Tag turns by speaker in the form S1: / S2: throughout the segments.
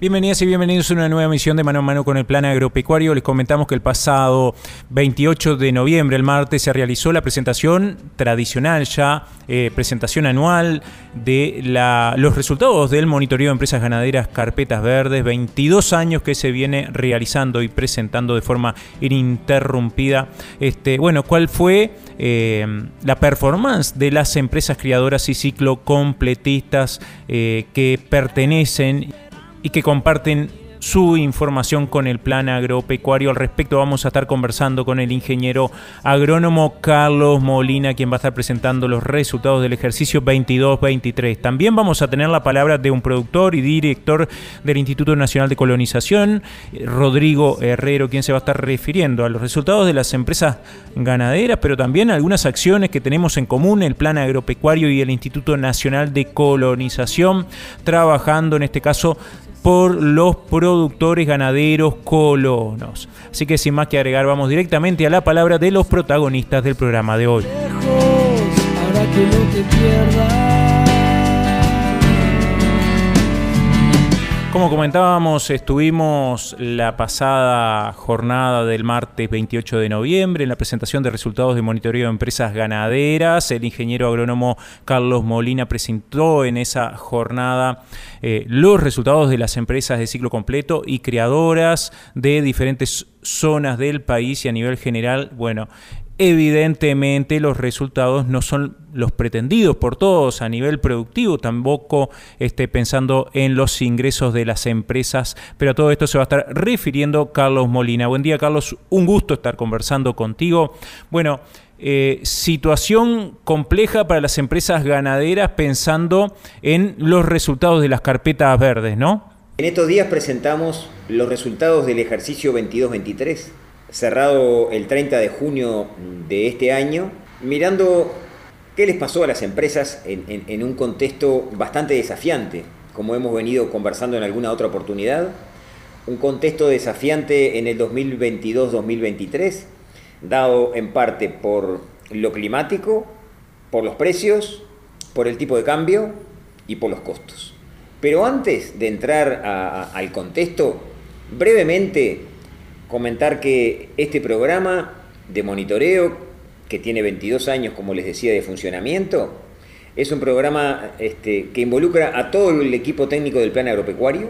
S1: Bienvenidas y bienvenidos a una nueva emisión de Mano a Mano con el Plan Agropecuario. Les comentamos que el pasado 28 de noviembre, el martes, se realizó la presentación tradicional ya, eh, presentación anual de los resultados del monitoreo de empresas ganaderas Carpetas Verdes, 22 años que se viene realizando y presentando de forma ininterrumpida. Este, bueno, ¿cuál fue eh, la performance de las empresas criadoras y ciclo completistas eh, que pertenecen y que comparten su información con el plan agropecuario. Al respecto vamos a estar conversando con el ingeniero agrónomo Carlos Molina, quien va a estar presentando los resultados del ejercicio 22-23. También vamos a tener la palabra de un productor y director del Instituto Nacional de Colonización, Rodrigo Herrero, quien se va a estar refiriendo a los resultados de las empresas ganaderas, pero también a algunas acciones que tenemos en común, el plan agropecuario y el Instituto Nacional de Colonización, trabajando en este caso por los productores ganaderos colonos. Así que sin más que agregar, vamos directamente a la palabra de los protagonistas del programa de hoy. Como comentábamos, estuvimos la pasada jornada del martes 28 de noviembre en la presentación de resultados de monitoreo de empresas ganaderas. El ingeniero agrónomo Carlos Molina presentó en esa jornada eh, los resultados de las empresas de ciclo completo y creadoras de diferentes zonas del país y a nivel general, bueno, Evidentemente los resultados no son los pretendidos por todos a nivel productivo, tampoco este, pensando en los ingresos de las empresas, pero a todo esto se va a estar refiriendo Carlos Molina. Buen día Carlos, un gusto estar conversando contigo. Bueno, eh, situación compleja para las empresas ganaderas pensando en los resultados de las carpetas verdes, ¿no?
S2: En estos días presentamos los resultados del ejercicio 22-23 cerrado el 30 de junio de este año, mirando qué les pasó a las empresas en, un contexto bastante desafiante, como hemos venido conversando en alguna otra oportunidad, un contexto desafiante en el 2022-2023, dado en parte por lo climático, por los precios, por el tipo de cambio y por los costos. Pero antes de entrar al contexto, brevemente comentar que este programa de monitoreo, que tiene 22 años, como les decía, de funcionamiento, es un programa este, que involucra a todo el equipo técnico del plan agropecuario.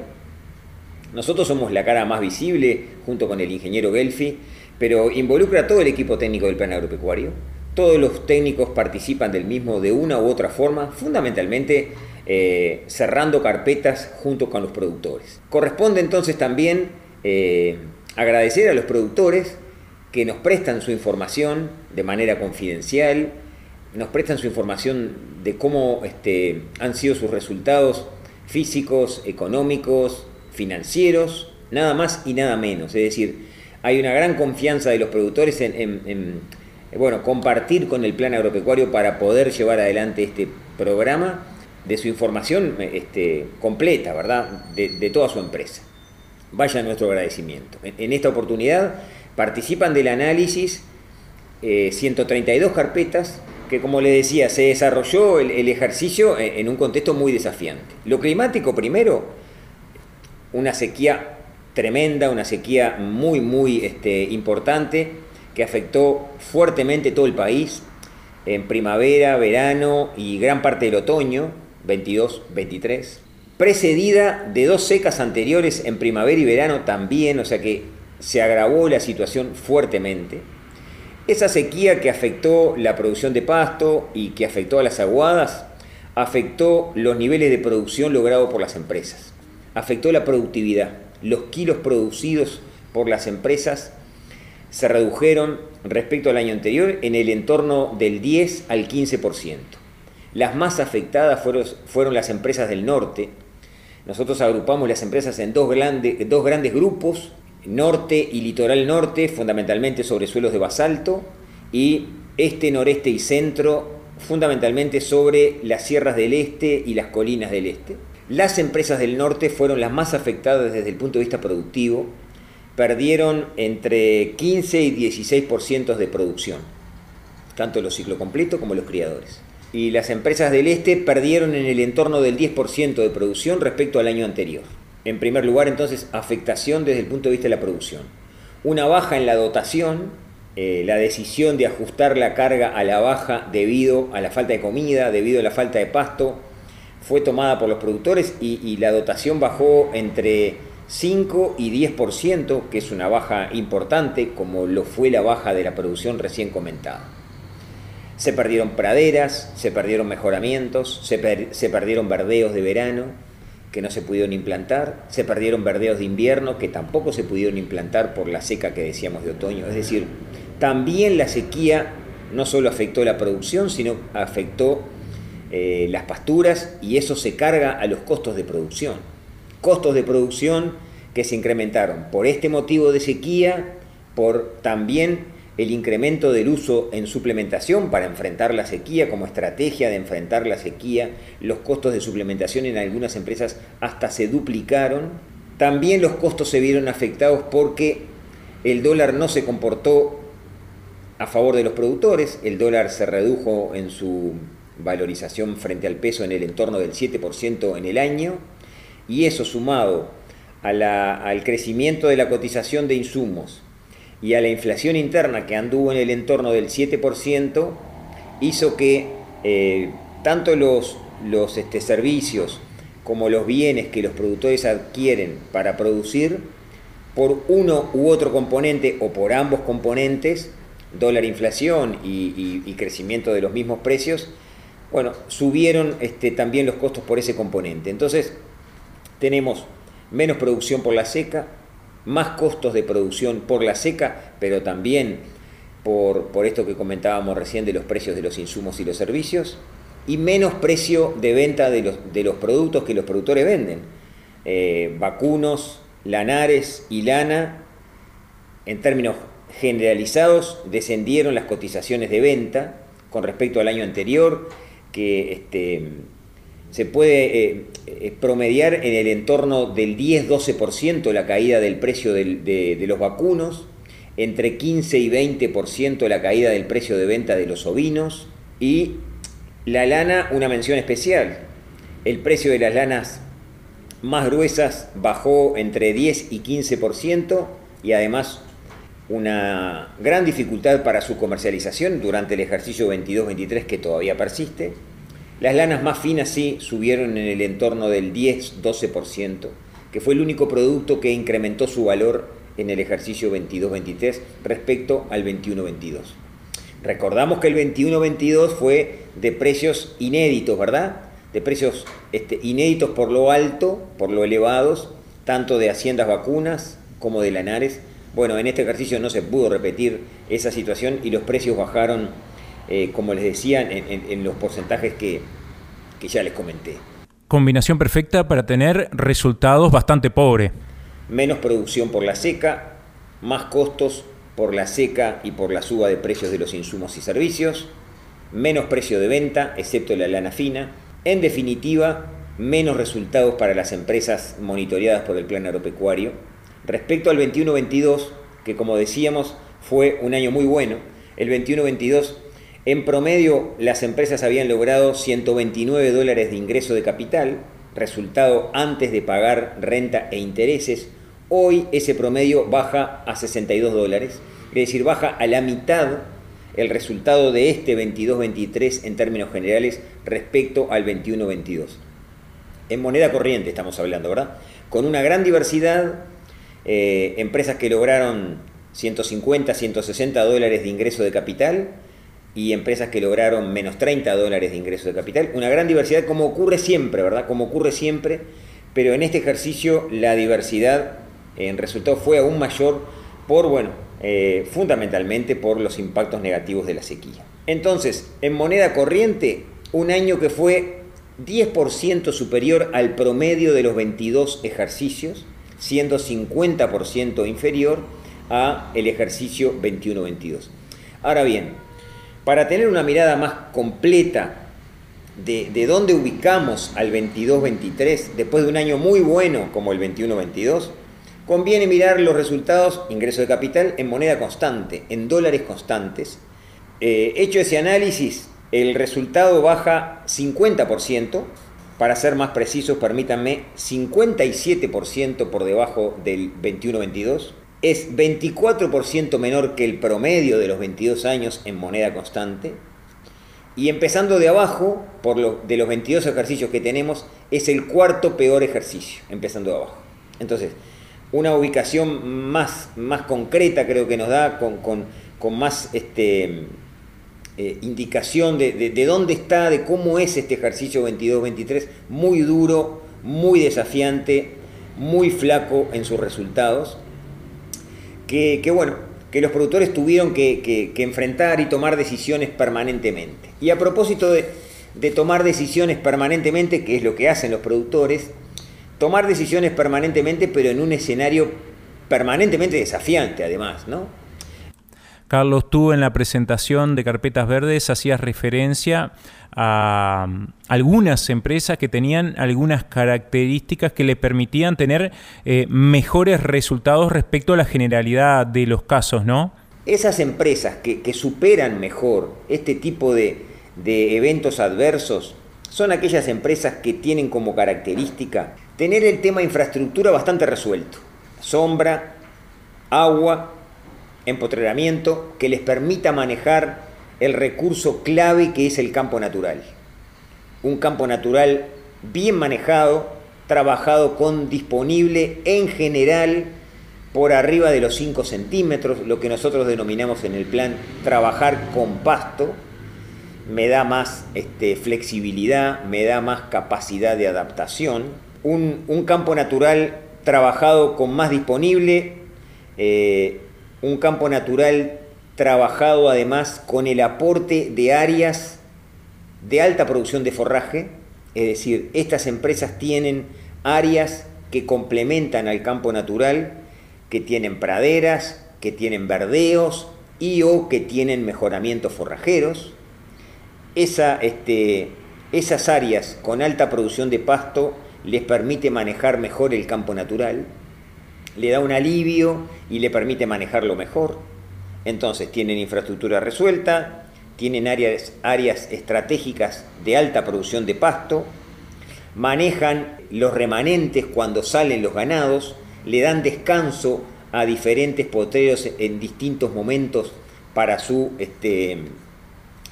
S2: Nosotros somos la cara más visible junto con el ingeniero Gelfi, pero involucra a todo el equipo técnico del plan agropecuario. Todos los técnicos participan del mismo de una u otra forma, fundamentalmente eh, cerrando carpetas junto con los productores. Corresponde entonces también eh, agradecer a los productores que nos prestan su información de manera confidencial, nos prestan su información de cómo este, han sido sus resultados físicos, económicos, financieros, nada más y nada menos. Es decir, hay una gran confianza de los productores en, bueno, compartir con el plan agropecuario para poder llevar adelante este programa de su información este, completa, ¿verdad? de toda su empresa vaya nuestro agradecimiento. En, esta oportunidad participan del análisis 132 eh, carpetas que como le decía, se desarrolló el, ejercicio en, un contexto muy desafiante. Lo climático primero, una sequía tremenda, una sequía muy, muy este, importante que afectó fuertemente todo el país en primavera, verano y gran parte del otoño, 22, 23 precedida de dos secas anteriores en primavera y verano también, o sea que se agravó la situación fuertemente. Esa sequía que afectó la producción de pasto y que afectó a las aguadas, afectó los niveles de producción logrados por las empresas, afectó la productividad. Los kilos producidos por las empresas se redujeron respecto al año anterior en el entorno del 10 al 15%. Las más afectadas fueron, fueron las empresas del norte, nosotros agrupamos las empresas en dos, grandes grupos, norte y litoral norte, fundamentalmente sobre suelos de basalto, y este, noreste y centro, fundamentalmente sobre las sierras del este y las colinas del este. Las empresas del norte fueron las más afectadas desde el punto de vista productivo, perdieron entre 15 y 16% de producción, tanto los ciclo completo como los criadores y las empresas del este perdieron en el entorno del 10% de producción respecto al año anterior. En primer lugar, entonces, afectación desde el punto de vista de la producción. Una baja en la dotación, eh, la decisión de ajustar la carga a la baja debido a la falta de comida, debido a la falta de pasto, fue tomada por los productores y, y la dotación bajó entre 5 y 10%, que es una baja importante, como lo fue la baja de la producción recién comentada. Se perdieron praderas, se perdieron mejoramientos, se, perdieron verdeos de verano que no se pudieron implantar, se perdieron verdeos de invierno que tampoco se pudieron implantar por la seca que decíamos de otoño. Es decir, también la sequía no solo afectó la producción, sino afectó eh, las pasturas y eso se carga a los costos de producción. Costos de producción que se incrementaron por este motivo de sequía, por también el incremento del uso en suplementación para enfrentar la sequía como estrategia de enfrentar la sequía, los costos de suplementación en algunas empresas hasta se duplicaron, también los costos se vieron afectados porque el dólar no se comportó a favor de los productores, el dólar se redujo en su valorización frente al peso en el entorno del 7% en el año, y eso sumado al crecimiento de la cotización de insumos, y a la inflación interna que anduvo en el entorno del 7%, hizo que eh, tanto los, los este, servicios como los bienes que los productores adquieren para producir, por uno u otro componente o por ambos componentes, dólar inflación y, crecimiento de los mismos precios, bueno, subieron este, también los costos por ese componente. Entonces, tenemos menos producción por la seca, más costos de producción por la seca, pero también por, por, esto que comentábamos recién de los precios de los insumos y los servicios, y menos precio de venta de los, de los productos que los productores venden. Eh, vacunos, lanares y lana, en términos generalizados, descendieron las cotizaciones de venta con respecto al año anterior, que este, se puede eh, eh, promediar en el entorno del 10-12% la caída del precio de, los vacunos, entre 15 y 20% la caída del precio de venta de los ovinos y la lana, una mención especial. El precio de las lanas más gruesas bajó entre 10 y 15% y además una gran dificultad para su comercialización durante el ejercicio 22-23 que todavía persiste. Las lanas más finas sí subieron en el entorno del 10-12%, que fue el único producto que incrementó su valor en el ejercicio 22-23 respecto al 21-22. Recordamos que el 21-22 fue de precios inéditos, ¿verdad? De precios este, inéditos por lo alto, por lo elevados, tanto de haciendas vacunas como de lanares. Bueno, en este ejercicio no se pudo repetir esa situación y los precios bajaron eh, como les decía, en, los porcentajes que, que ya les comenté.
S1: Combinación perfecta para tener resultados bastante pobres.
S2: Menos producción por la seca, más costos por la seca y por la suba de precios de los insumos y servicios, menos precio de venta, excepto la lana fina. En definitiva, menos resultados para las empresas monitoreadas por el Plan Agropecuario. Respecto al 21-22, que como decíamos fue un año muy bueno, el 21-22 en promedio, las empresas habían logrado 129 dólares de ingreso de capital, resultado antes de pagar renta e intereses. Hoy ese promedio baja a 62 dólares, es decir, baja a la mitad el resultado de este 22-23 en términos generales respecto al 21-22. En moneda corriente estamos hablando, ¿verdad? Con una gran diversidad, eh, empresas que lograron 150, 160 dólares de ingreso de capital, y empresas que lograron menos 30 dólares de ingreso de capital. Una gran diversidad, como ocurre siempre, ¿verdad? Como ocurre siempre, pero en este ejercicio la diversidad en resultado fue aún mayor por, bueno, eh, fundamentalmente por los impactos negativos de la sequía. Entonces, en moneda corriente, un año que fue 10% superior al promedio de los 22 ejercicios, siendo 50% inferior a el ejercicio 21-22. Ahora bien, para tener una mirada más completa de, dónde ubicamos al 22-23 después de un año muy bueno como el 21-22, conviene mirar los resultados, ingreso de capital, en moneda constante, en dólares constantes. Eh, hecho ese análisis, el resultado baja 50%, para ser más precisos, permítanme, 57% por debajo del 21-22, es 24% menor que el promedio de los 22 años en moneda constante, y empezando de abajo, por lo, de los 22 ejercicios que tenemos, es el cuarto peor ejercicio, empezando de abajo. Entonces, una ubicación más, más concreta creo que nos da, con, con, con más este, eh, indicación de, de, de, dónde está, de cómo es este ejercicio 22-23, muy duro, muy desafiante, muy flaco en sus resultados, que, bueno, que los productores tuvieron que, que, que, enfrentar y tomar decisiones permanentemente. Y a propósito de, de, tomar decisiones permanentemente, que es lo que hacen los productores, tomar decisiones permanentemente, pero en un escenario permanentemente desafiante además, ¿no?
S1: Carlos, tú en la presentación de Carpetas Verdes hacías referencia a algunas empresas que tenían algunas características que le permitían tener eh, mejores resultados respecto a la generalidad de los casos, ¿no?
S2: Esas empresas que, que superan mejor este tipo de, de eventos adversos son aquellas empresas que tienen como característica tener el tema infraestructura bastante resuelto. Sombra, agua, empotreramiento, que les permita manejar el recurso clave que es el campo natural. Un campo natural bien manejado, trabajado con disponible en general por arriba de los 5 centímetros, lo que nosotros denominamos en el plan trabajar con pasto, me da más este, flexibilidad, me da más capacidad de adaptación. Un, campo natural trabajado con más disponible, eh, un campo natural trabajado además con el aporte de áreas de alta producción de forraje, es decir, estas empresas tienen áreas que complementan al campo natural, que tienen praderas, que tienen verdeos y o que tienen mejoramientos forrajeros. Este, esas áreas con alta producción de pasto les permite manejar mejor el campo natural, le da un alivio y le permite manejarlo mejor. Entonces tienen infraestructura resuelta, tienen áreas, áreas estratégicas de alta producción de pasto, manejan los remanentes cuando salen los ganados, le dan descanso a diferentes potreros en distintos momentos para su este,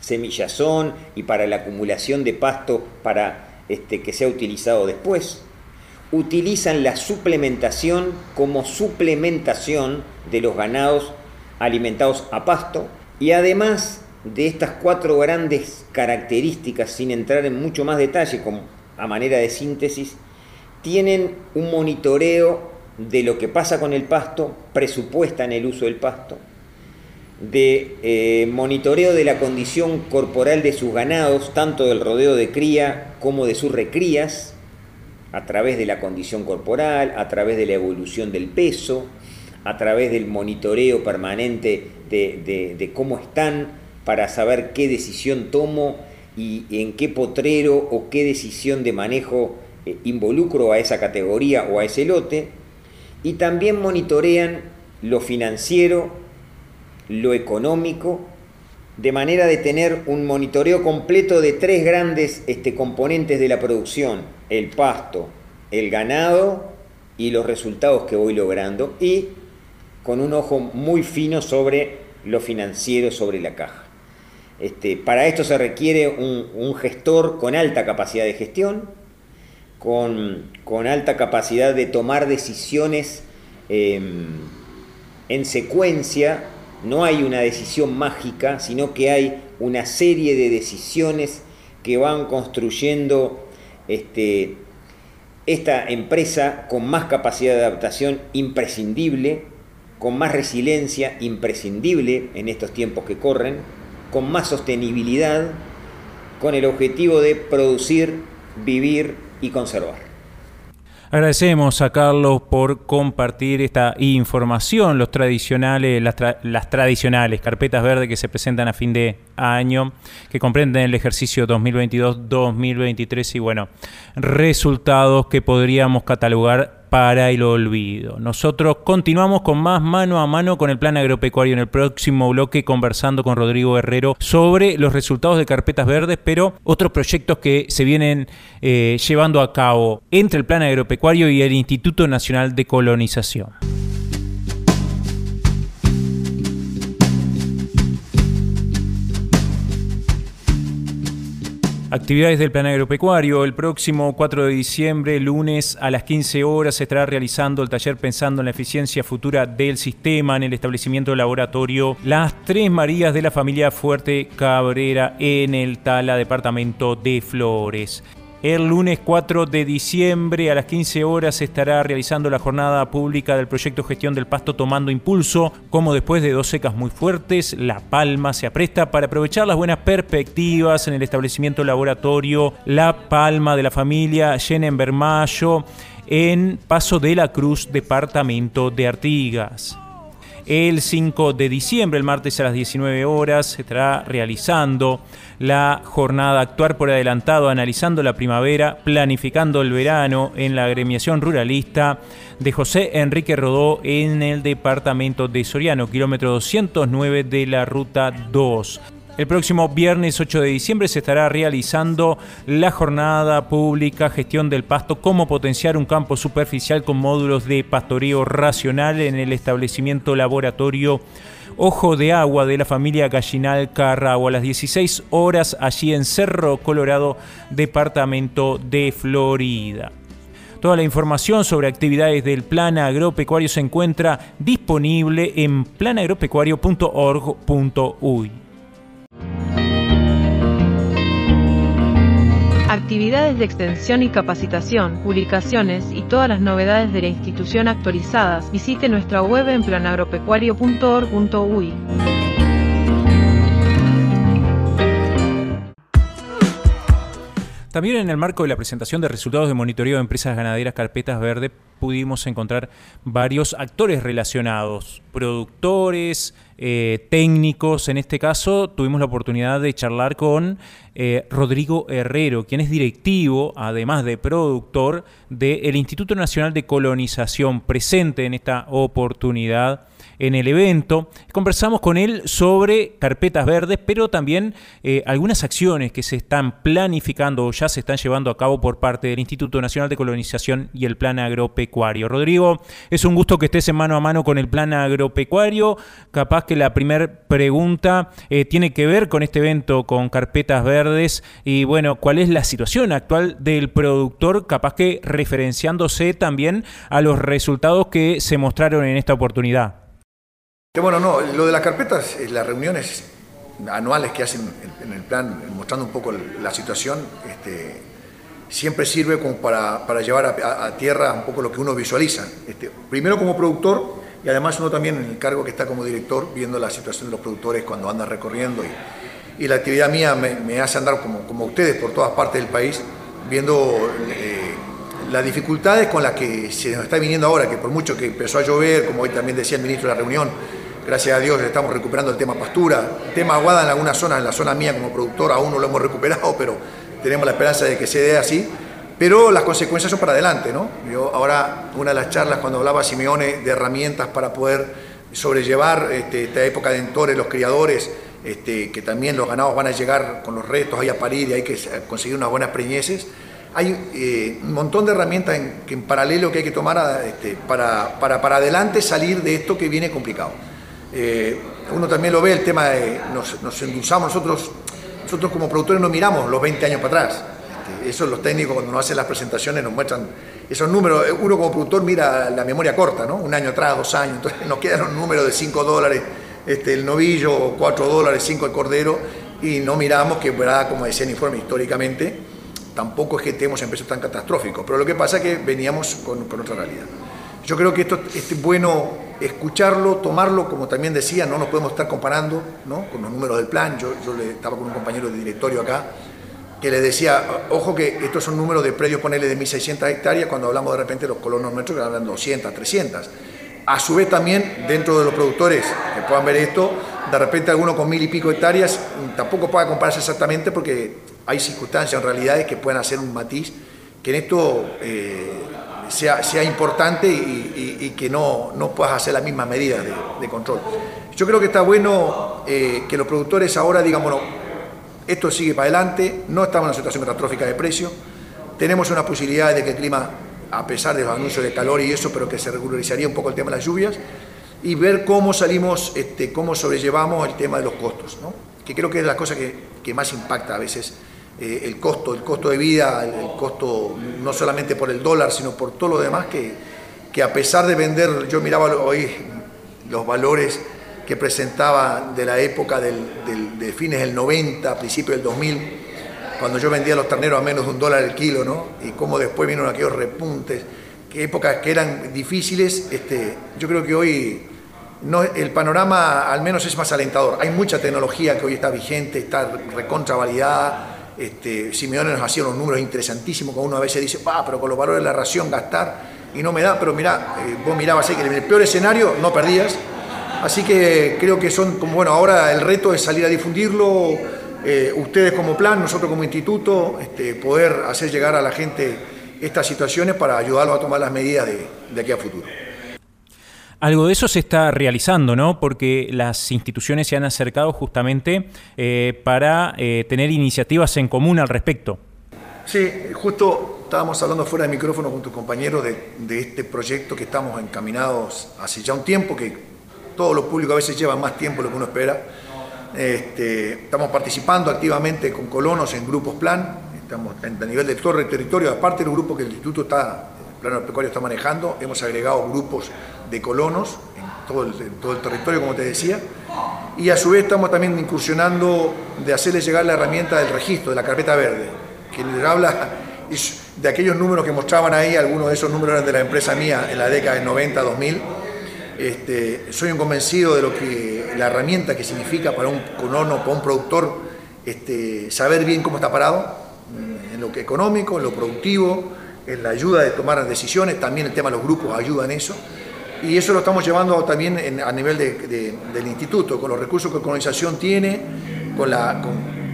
S2: semillazón y para la acumulación de pasto para este, que sea utilizado después. Utilizan la suplementación como suplementación de los ganados alimentados a pasto. Y además de estas cuatro grandes características, sin entrar en mucho más detalle como a manera de síntesis, tienen un monitoreo de lo que pasa con el pasto, presupuestan el uso del pasto, de eh, monitoreo de la condición corporal de sus ganados, tanto del rodeo de cría como de sus recrías, a través de la condición corporal, a través de la evolución del peso, a través del monitoreo permanente de, cómo están para saber qué decisión tomo y en qué potrero o qué decisión de manejo eh, involucro a esa categoría o a ese lote. Y también monitorean lo financiero, lo económico, de manera de tener un monitoreo completo de tres grandes este, componentes de la producción, el pasto, el ganado y los resultados que voy logrando. Y con un ojo muy fino sobre lo financiero, sobre la caja. Este, para esto se requiere un, gestor con alta capacidad de gestión, con, con alta capacidad de tomar decisiones eh, en secuencia. No hay una decisión mágica, sino que hay una serie de decisiones que van construyendo este, esta empresa con más capacidad de adaptación imprescindible con más resiliencia imprescindible en estos tiempos que corren, con más sostenibilidad, con el objetivo de producir, vivir y conservar.
S1: Agradecemos a Carlos por compartir esta información, los tradicionales, las, tra las, tradicionales carpetas verdes que se presentan a fin de año, que comprenden el ejercicio 2022-2023 y bueno, resultados que podríamos catalogar para el olvido. Nosotros continuamos con más mano a mano con el plan agropecuario en el próximo bloque conversando con Rodrigo Herrero sobre los resultados de carpetas verdes, pero otros proyectos que se vienen eh, llevando a cabo entre el plan agropecuario y el Instituto Nacional de Colonización. Actividades del Plan Agropecuario. El próximo 4 de diciembre, lunes a las 15 horas, se estará realizando el taller Pensando en la eficiencia futura del sistema en el establecimiento laboratorio Las Tres Marías de la familia Fuerte Cabrera en el Tala, departamento de Flores. El lunes 4 de diciembre a las 15 horas se estará realizando la jornada pública del proyecto Gestión del Pasto tomando impulso, como después de dos secas muy fuertes, La Palma se apresta para aprovechar las buenas perspectivas en el establecimiento laboratorio La Palma de la familia Jenen Bermayo en Paso de la Cruz, departamento de Artigas. El 5 de diciembre, el martes a las 19 horas, se estará realizando la jornada Actuar por Adelantado, analizando la primavera, planificando el verano en la agremiación ruralista de José Enrique Rodó en el departamento de Soriano, kilómetro 209 de la ruta 2. El próximo viernes 8 de diciembre se estará realizando la jornada pública Gestión del Pasto, cómo potenciar un campo superficial con módulos de pastoreo racional en el establecimiento laboratorio Ojo de Agua de la familia Gallinal Carragua a las 16 horas allí en Cerro Colorado, departamento de Florida. Toda la información sobre actividades del Plan Agropecuario se encuentra disponible en planagropecuario.org.uy.
S3: actividades de extensión y capacitación, publicaciones y todas las novedades de la institución actualizadas, visite nuestra web en planagropecuario.org.uy.
S1: También en el marco de la presentación de resultados de monitoreo de empresas ganaderas Carpetas Verde pudimos encontrar varios actores relacionados, productores, eh, técnicos. En este caso tuvimos la oportunidad de charlar con eh, Rodrigo Herrero, quien es directivo, además de productor, del Instituto Nacional de Colonización, presente en esta oportunidad en el evento. Conversamos con él sobre carpetas verdes, pero también eh, algunas acciones que se están planificando o ya se están llevando a cabo por parte del Instituto Nacional de Colonización y el Plan Agropecuario. Rodrigo, es un gusto que estés en mano a mano con el Plan Agropecuario. Capaz que la primera pregunta eh, tiene que ver con este evento, con carpetas verdes, y bueno, ¿cuál es la situación actual del productor? Capaz que referenciándose también a los resultados que se mostraron en esta oportunidad.
S4: Bueno, no, lo de las carpetas, eh, las reuniones anuales que hacen en el plan, mostrando un poco la situación, este, siempre sirve para, llevar a, tierra un poco lo que uno visualiza. Este, primero como productor y además uno también en el cargo que está como director, viendo la situación de los productores cuando anda recorriendo. Y, la actividad mía me, hace andar como, como, ustedes por todas partes del país, viendo eh, las dificultades con las que se nos está viniendo ahora, que por mucho que empezó a llover, como hoy también decía el ministro de la reunión, Gracias a Dios estamos recuperando el tema pastura. El tema aguada en algunas zonas, en la zona mía como productor aún no lo hemos recuperado, pero tenemos la esperanza de que se dé así. Pero las consecuencias son para adelante, ¿no? Yo ahora, una de las charlas cuando hablaba Simeone de herramientas para poder sobrellevar este, esta época de entores, los criadores, este, que también los ganados van a llegar con los retos ahí a parir y hay que conseguir unas buenas preñeces. Hay eh, un montón de herramientas en, paralelo que hay que tomar este, para, para, para adelante salir de esto que viene complicado. Eh, uno también lo ve, el tema de nos, nos endulzamos nosotros, nosotros como productores no miramos los 20 años para atrás. Este, eso los técnicos cuando nos hacen las presentaciones nos muestran esos números. Uno como productor mira la memoria corta, ¿no? Un año atrás, dos años, entonces nos quedan un número de 5 dólares este, el novillo, 4 dólares, 5 el cordero, y no miramos que, como decía el informe históricamente, tampoco es que estemos en precios tan catastróficos, pero lo que pasa es que veníamos con, con otra realidad. Yo creo que esto es bueno escucharlo, tomarlo, como también decía, no nos podemos estar comparando ¿no? con los números del plan. Yo, yo estaba con un compañero de directorio acá que le decía, ojo que estos son números de predios, ponele de 1.600 hectáreas, cuando hablamos de repente de los colonos nuestros que hablan de 200, 300. A su vez también, dentro de los productores que puedan ver esto, de repente alguno con mil y pico hectáreas tampoco pueda compararse exactamente porque hay circunstancias, en realidades que pueden hacer un matiz, que en esto... Eh, sea, sea importante y, que no, no, puedas hacer las mismas medidas de, control. Yo creo que está bueno eh, que los productores ahora digan, bueno, esto sigue para adelante, no estamos en una situación catastrófica de precio, tenemos una posibilidad de que el clima, a pesar de los anuncios de calor y eso, pero que se regularizaría un poco el tema de las lluvias, y ver cómo salimos, este, cómo sobrellevamos el tema de los costos, ¿no? que creo que es la cosa que, que más impacta a veces eh, el costo, el costo de vida, el, costo no solamente por el dólar, sino por todo lo demás, que, que a pesar de vender, yo miraba hoy los valores que presentaba de la época del, de fines del 90, principios del 2000, cuando yo vendía los terneros a menos de un dólar el kilo, ¿no? Y cómo después vinieron aquellos repuntes, que épocas que eran difíciles, este, yo creo que hoy no, el panorama al menos es más alentador. Hay mucha tecnología que hoy está vigente, está recontravalidada, este, nos hacía unos números interesantísimos, como uno a veces dice, va, pero con los valores de la ración gastar y no me da, pero mira, eh, vos mirabas que en el peor escenario no perdías. Así que creo que son como, bueno, ahora el reto es salir a difundirlo, eh, ustedes como plan, nosotros como instituto, este, poder hacer llegar a la gente estas situaciones para ayudarlos a tomar las medidas de aquí a futuro.
S1: Algo de eso se está realizando, ¿no? Porque las instituciones se han acercado justamente eh, para eh, tener iniciativas en común al respecto.
S4: Sí, justo estábamos hablando fuera de micrófono con tus compañeros de, este proyecto que estamos encaminados hace ya un tiempo, que todo lo público a veces lleva más tiempo de lo que uno espera. Este, estamos participando activamente con colonos en grupos plan, estamos a nivel de todo el territorio, aparte del grupo que el instituto está Plano Pecuario está manejando. Hemos agregado grupos de colonos en todo, el, todo el territorio, como te decía. Y a su vez estamos también incursionando de hacerles llegar la herramienta del registro, de la carpeta verde, que les habla de aquellos números que mostraban ahí, algunos de esos números eran de la empresa mía en la década del 90-2000. Este, soy un convencido de lo que la herramienta que significa para un colono, para un productor, este, saber bien cómo está parado, en lo que económico, en lo productivo, en la ayuda de tomar decisiones, también el tema de los grupos ayuda en eso. Y eso lo estamos llevando también a nivel del instituto, con los recursos que la colonización tiene,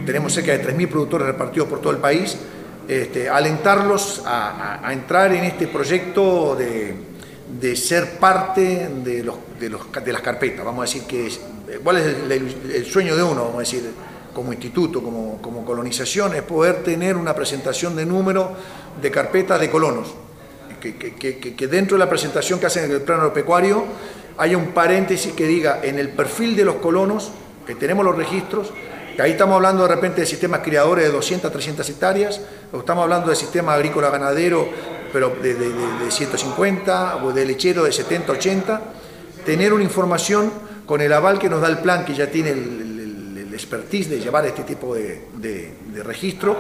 S4: tenemos cerca de 3.000 productores repartidos por todo el país, este, alentarlos a, entrar en este proyecto de, ser parte de, los, de, las carpetas. Vamos a decir que, ¿cuál es el, sueño de uno? Vamos a decir, como instituto, como, como colonización, es poder tener una presentación de número de carpetas de colonos. Que, que, que, dentro de la presentación que hacen en el plano agropecuario haya un paréntesis que diga en el perfil de los colonos, que tenemos los registros, que ahí estamos hablando de repente de sistemas criadores de 200, 300 hectáreas, o estamos hablando de sistema agrícola ganadero, pero de, de, de 150, o de lechero de 70, 80, tener una información con el aval que nos da el plan, que ya tiene el, expertise de llevar este tipo de, de, registro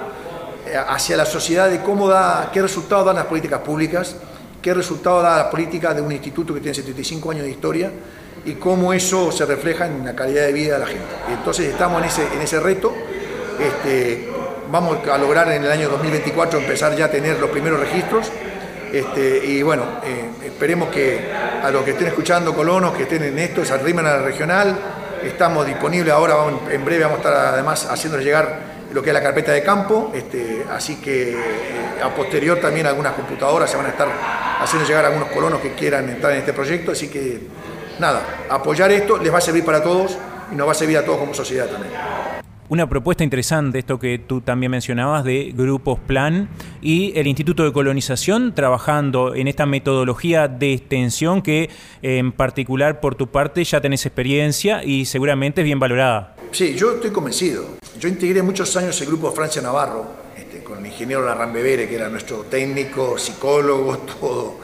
S4: eh, hacia la sociedad de cómo da, qué resultado dan las políticas públicas, qué resultado da la política de un instituto que tiene 75 años de historia y cómo eso se refleja en la calidad de vida de la gente. Entonces estamos en ese, en ese reto. Este, vamos a lograr en el año 2024 empezar ya a tener los primeros registros. Este, y bueno, eh, esperemos que a los que estén escuchando colonos, que estén en esto, se arrimen a la regional, Estamos disponibles ahora, en breve vamos a estar además haciéndoles llegar lo que es la carpeta de campo, este, así que eh, a posterior también algunas computadoras se van a estar haciendo llegar a algunos colonos que quieran entrar en este proyecto, así que nada, apoyar esto les va a servir para todos y nos va a servir a todos como sociedad también
S1: una propuesta interesante, esto que tú también mencionabas, de grupos plan y el Instituto de Colonización trabajando en esta metodología de extensión que en particular por tu parte ya tenés experiencia y seguramente es bien valorada.
S4: Sí, yo estoy convencido. Yo integré muchos años el grupo Francia Navarro este, con el ingeniero Larran Bebere, que era nuestro técnico, psicólogo, todo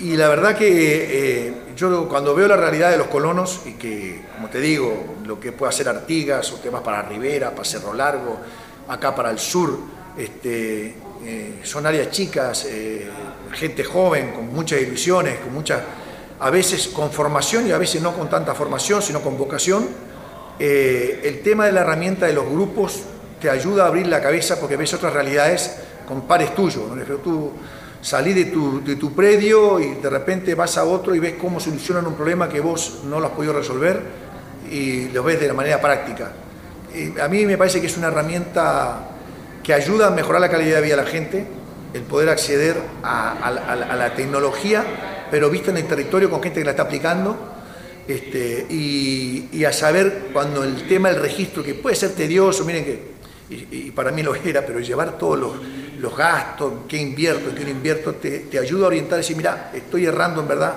S4: y la verdad que eh, yo cuando veo la realidad de los colonos y que, como te digo, lo que puede hacer Artigas o temas para Rivera, para Cerro Largo, acá para el sur, este, eh, son áreas chicas, eh, gente joven, con muchas ilusiones, con mucha, a veces con formación y a veces no con tanta formación, sino con vocación. el tema de la herramienta de los grupos te ayuda a abrir la cabeza porque ves otras realidades con pares tuyos. ¿no? Tú, salí de tu, de tu predio y de repente vas a otro y ves cómo solucionan un problema que vos no lo has podido resolver y lo ves de la manera práctica. a mí me parece que es una herramienta que ayuda a mejorar la calidad de vida de la gente, el poder acceder a, la tecnología, pero vista en el territorio con gente que la está aplicando, este, y, a saber cuando el tema del registro, que puede ser tedioso, miren que, y, para mí lo era, pero llevar todos los, gastos, qué invierto, qué no invierto, te, te ayuda a orientar y decir, mira, estoy errando en verdad,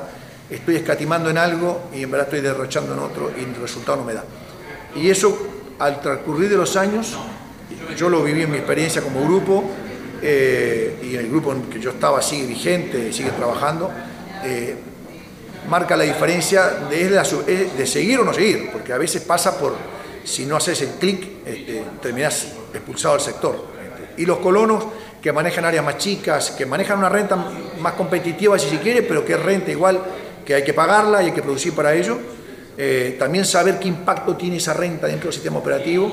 S4: estoy escatimando en algo y en verdad estoy derrochando en otro y el resultado no me da. Y eso, al transcurrir de los años, yo lo viví en mi experiencia como grupo eh, y el grupo en que yo estaba sigue vigente, sigue trabajando, eh, marca la diferencia de, de, seguir o no seguir, porque a veces pasa por, si no haces el clic, este, terminás expulsado del sector. Este. Y los colonos que manejan áreas más chicas, que manejan una renta más competitiva si se quiere, pero que es renta igual que hay que pagarla y hay que producir para ello. Eh, también saber qué impacto tiene esa renta dentro del sistema operativo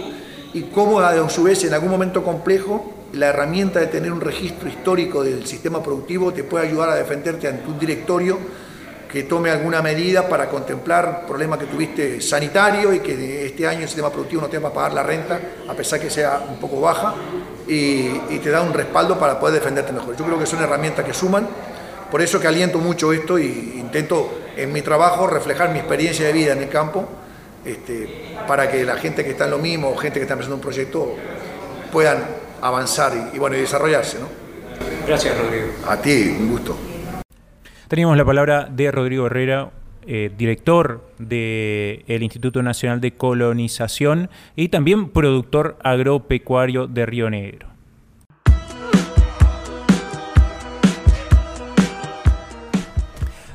S4: y cómo a su vez en algún momento complejo la herramienta de tener un registro histórico del sistema productivo te puede ayudar a defenderte ante un directorio que tome alguna medida para contemplar problemas que tuviste sanitario y que este año el sistema productivo no te va a pagar la renta, a pesar que sea un poco baja, y, y te da un respaldo para poder defenderte mejor. Yo creo que son herramientas que suman por eso que aliento mucho esto e intento en mi trabajo reflejar mi experiencia de vida en el campo este, para que la gente que está en lo mismo o gente que está empezando un proyecto puedan avanzar y, bueno, y desarrollarse. ¿no?
S1: Gracias, Rodrigo.
S4: A ti, un gusto.
S1: Teníamos la palabra de Rodrigo Herrera, eh, director del Instituto Nacional de Colonización y también productor agropecuario de Río Negro.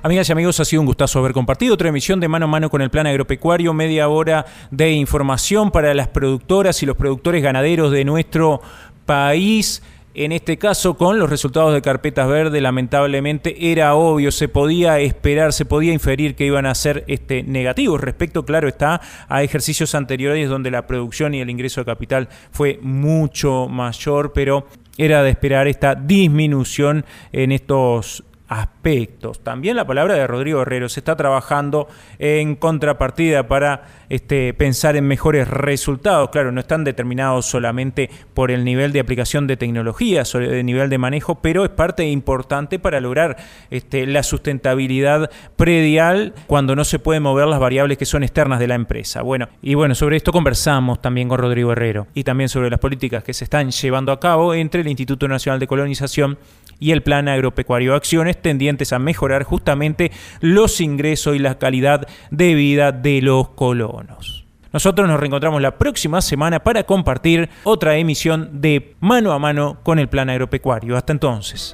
S1: Amigas y amigos, ha sido un gustazo haber compartido otra emisión de Mano a Mano con el Plan Agropecuario, media hora de información para las productoras y los productores ganaderos de nuestro país. En este caso, con los resultados de Carpetas Verde, lamentablemente era obvio, se podía esperar, se podía inferir que iban a ser este, negativos. Respecto, claro está, a ejercicios anteriores donde la producción y el ingreso de capital fue mucho mayor, pero era de esperar esta disminución en estos aspectos. También la palabra de Rodrigo Herrero se está trabajando en contrapartida para este, pensar en mejores resultados. Claro, no están determinados solamente por el nivel de aplicación de tecnología, el nivel de manejo, pero es parte importante para lograr este, la sustentabilidad predial cuando no se pueden mover las variables que son externas de la empresa. Bueno, y bueno, sobre esto conversamos también con Rodrigo Herrero y también sobre las políticas que se están llevando a cabo entre el Instituto Nacional de Colonización y el Plan Agropecuario. Acciones tendientes a mejorar justamente los ingresos y la calidad de vida de los colonos. Nosotros nos reencontramos la próxima semana para compartir otra emisión de Mano a Mano con el Plan Agropecuario. Hasta entonces.